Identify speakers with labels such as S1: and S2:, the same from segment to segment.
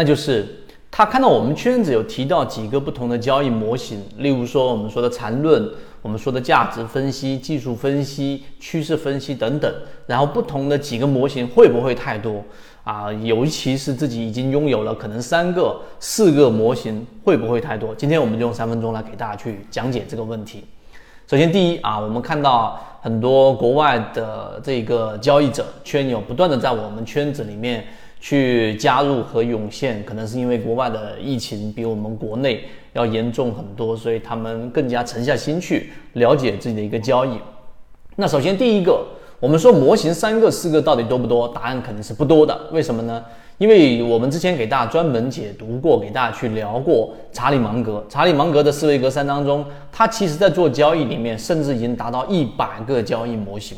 S1: 那就是他看到我们圈子有提到几个不同的交易模型，例如说我们说的缠论，我们说的价值分析、技术分析、趋势分析等等，然后不同的几个模型会不会太多啊？尤其是自己已经拥有了可能三个、四个模型，会不会太多？今天我们就用三分钟来给大家去讲解这个问题。首先，第一啊，我们看到很多国外的这个交易者圈友不断的在我们圈子里面去加入和涌现，可能是因为国外的疫情比我们国内要严重很多，所以他们更加沉下心去了解自己的一个交易。那首先第一个，我们说模型三个四个到底多不多？答案肯定是不多的。为什么呢？因为我们之前给大家专门解读过，给大家去聊过查理芒格。查理芒格的思维格三当中，他其实在做交易里面，甚至已经达到一百个交易模型。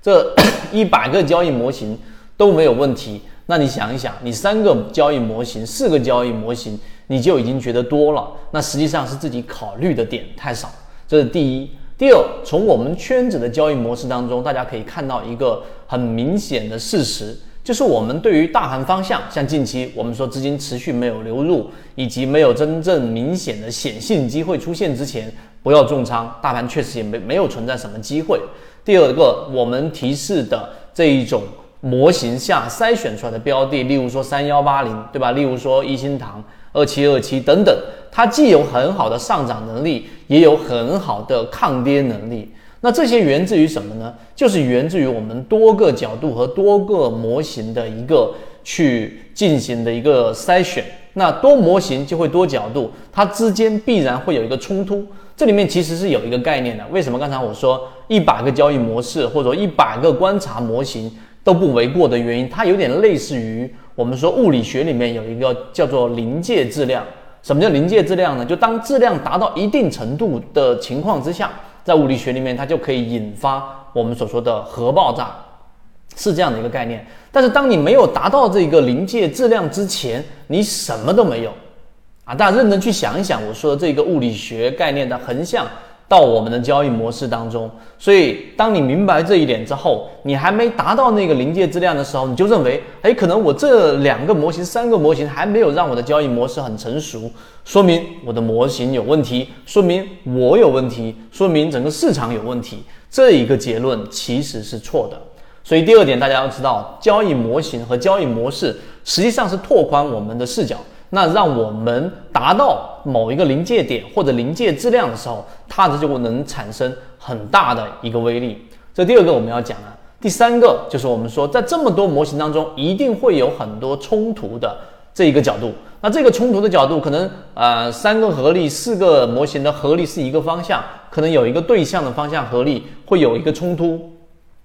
S1: 这一百个交易模型都没有问题。那你想一想，你三个交易模型、四个交易模型，你就已经觉得多了。那实际上是自己考虑的点太少。这是第一。第二，从我们圈子的交易模式当中，大家可以看到一个很明显的事实。就是我们对于大盘方向，像近期我们说资金持续没有流入，以及没有真正明显的显性机会出现之前，不要重仓。大盘确实也没没有存在什么机会。第二个，我们提示的这一种模型下筛选出来的标的，例如说三幺八零，对吧？例如说一心堂二七二七等等，它既有很好的上涨能力，也有很好的抗跌能力。那这些源自于什么呢？就是源自于我们多个角度和多个模型的一个去进行的一个筛选。那多模型就会多角度，它之间必然会有一个冲突。这里面其实是有一个概念的。为什么刚才我说一百个交易模式或者一百个观察模型都不为过的原因？它有点类似于我们说物理学里面有一个叫做临界质量。什么叫临界质量呢？就当质量达到一定程度的情况之下。在物理学里面，它就可以引发我们所说的核爆炸，是这样的一个概念。但是，当你没有达到这个临界质量之前，你什么都没有啊！大家认真去想一想，我说的这个物理学概念的横向。到我们的交易模式当中，所以当你明白这一点之后，你还没达到那个临界质量的时候，你就认为，哎，可能我这两个模型、三个模型还没有让我的交易模式很成熟，说明我的模型有问题，说明我有问题，说明整个市场有问题。这一个结论其实是错的。所以第二点，大家要知道，交易模型和交易模式实际上是拓宽我们的视角。那让我们达到某一个临界点或者临界质量的时候，它这就能产生很大的一个威力。这第二个我们要讲的，第三个就是我们说，在这么多模型当中，一定会有很多冲突的这一个角度。那这个冲突的角度，可能呃三个合力、四个模型的合力是一个方向，可能有一个对象的方向合力会有一个冲突。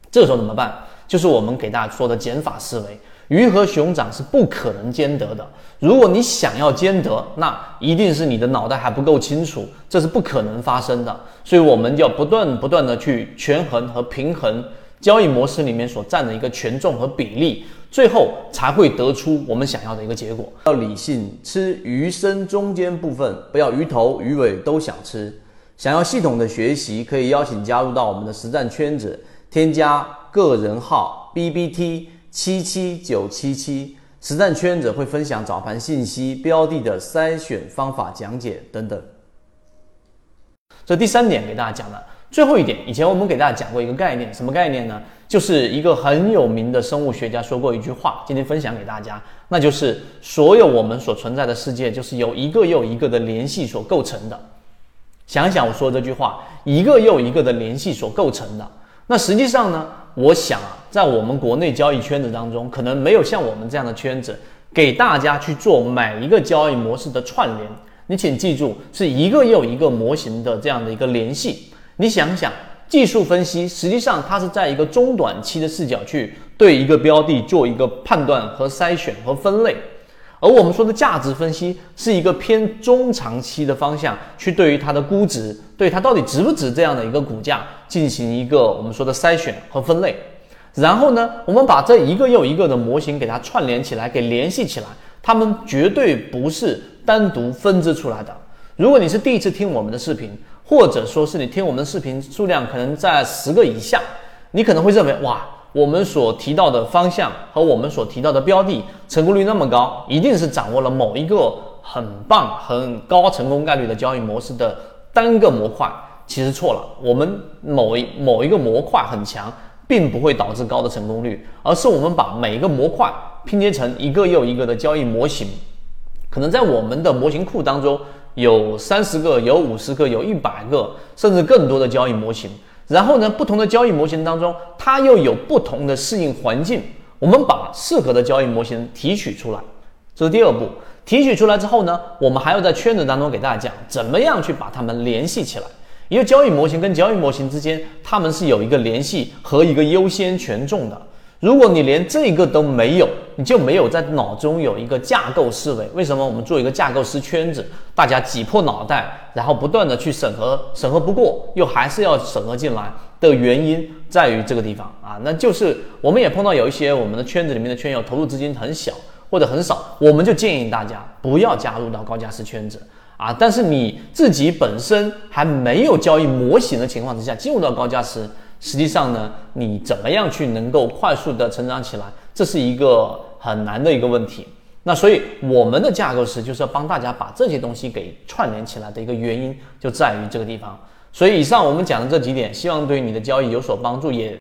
S1: 这时候怎么办？就是我们给大家说的减法思维。鱼和熊掌是不可能兼得的。如果你想要兼得，那一定是你的脑袋还不够清楚，这是不可能发生的。所以，我们要不断不断的去权衡和平衡交易模式里面所占的一个权重和比例，最后才会得出我们想要的一个结果。要理性吃鱼身中间部分，不要鱼头鱼尾都想吃。想要系统的学习，可以邀请加入到我们的实战圈子，添加个人号 B B T。七七九七七实战圈子会分享早盘信息、标的的筛选方法讲解等等。这第三点给大家讲的最后一点，以前我们给大家讲过一个概念，什么概念呢？就是一个很有名的生物学家说过一句话，今天分享给大家，那就是所有我们所存在的世界，就是由一个又一个的联系所构成的。想想我说这句话，一个又一个的联系所构成的，那实际上呢？我想啊，在我们国内交易圈子当中，可能没有像我们这样的圈子，给大家去做每一个交易模式的串联。你请记住，是一个又一个模型的这样的一个联系。你想想，技术分析实际上它是在一个中短期的视角去对一个标的做一个判断和筛选和分类。而我们说的价值分析是一个偏中长期的方向，去对于它的估值，对它到底值不值这样的一个股价进行一个我们说的筛选和分类。然后呢，我们把这一个又一个的模型给它串联起来，给联系起来，它们绝对不是单独分支出来的。如果你是第一次听我们的视频，或者说是你听我们的视频数量可能在十个以下，你可能会认为哇。我们所提到的方向和我们所提到的标的成功率那么高，一定是掌握了某一个很棒、很高成功概率的交易模式的单个模块。其实错了，我们某一某一个模块很强，并不会导致高的成功率，而是我们把每一个模块拼接成一个又一个的交易模型。可能在我们的模型库当中有三十个、有五十个、有一百个，甚至更多的交易模型。然后呢，不同的交易模型当中，它又有不同的适应环境。我们把适合的交易模型提取出来，这是第二步。提取出来之后呢，我们还要在圈子当中给大家讲，怎么样去把它们联系起来。因为交易模型跟交易模型之间，它们是有一个联系和一个优先权重的。如果你连这个都没有，你就没有在脑中有一个架构思维。为什么我们做一个架构师圈子，大家挤破脑袋，然后不断的去审核，审核不过又还是要审核进来的原因在于这个地方啊，那就是我们也碰到有一些我们的圈子里面的圈友投入资金很小或者很少，我们就建议大家不要加入到高价值圈子啊。但是你自己本身还没有交易模型的情况之下，进入到高价值。实际上呢，你怎么样去能够快速的成长起来，这是一个很难的一个问题。那所以我们的架构师就是要帮大家把这些东西给串联起来的一个原因就在于这个地方。所以以上我们讲的这几点，希望对你的交易有所帮助，也。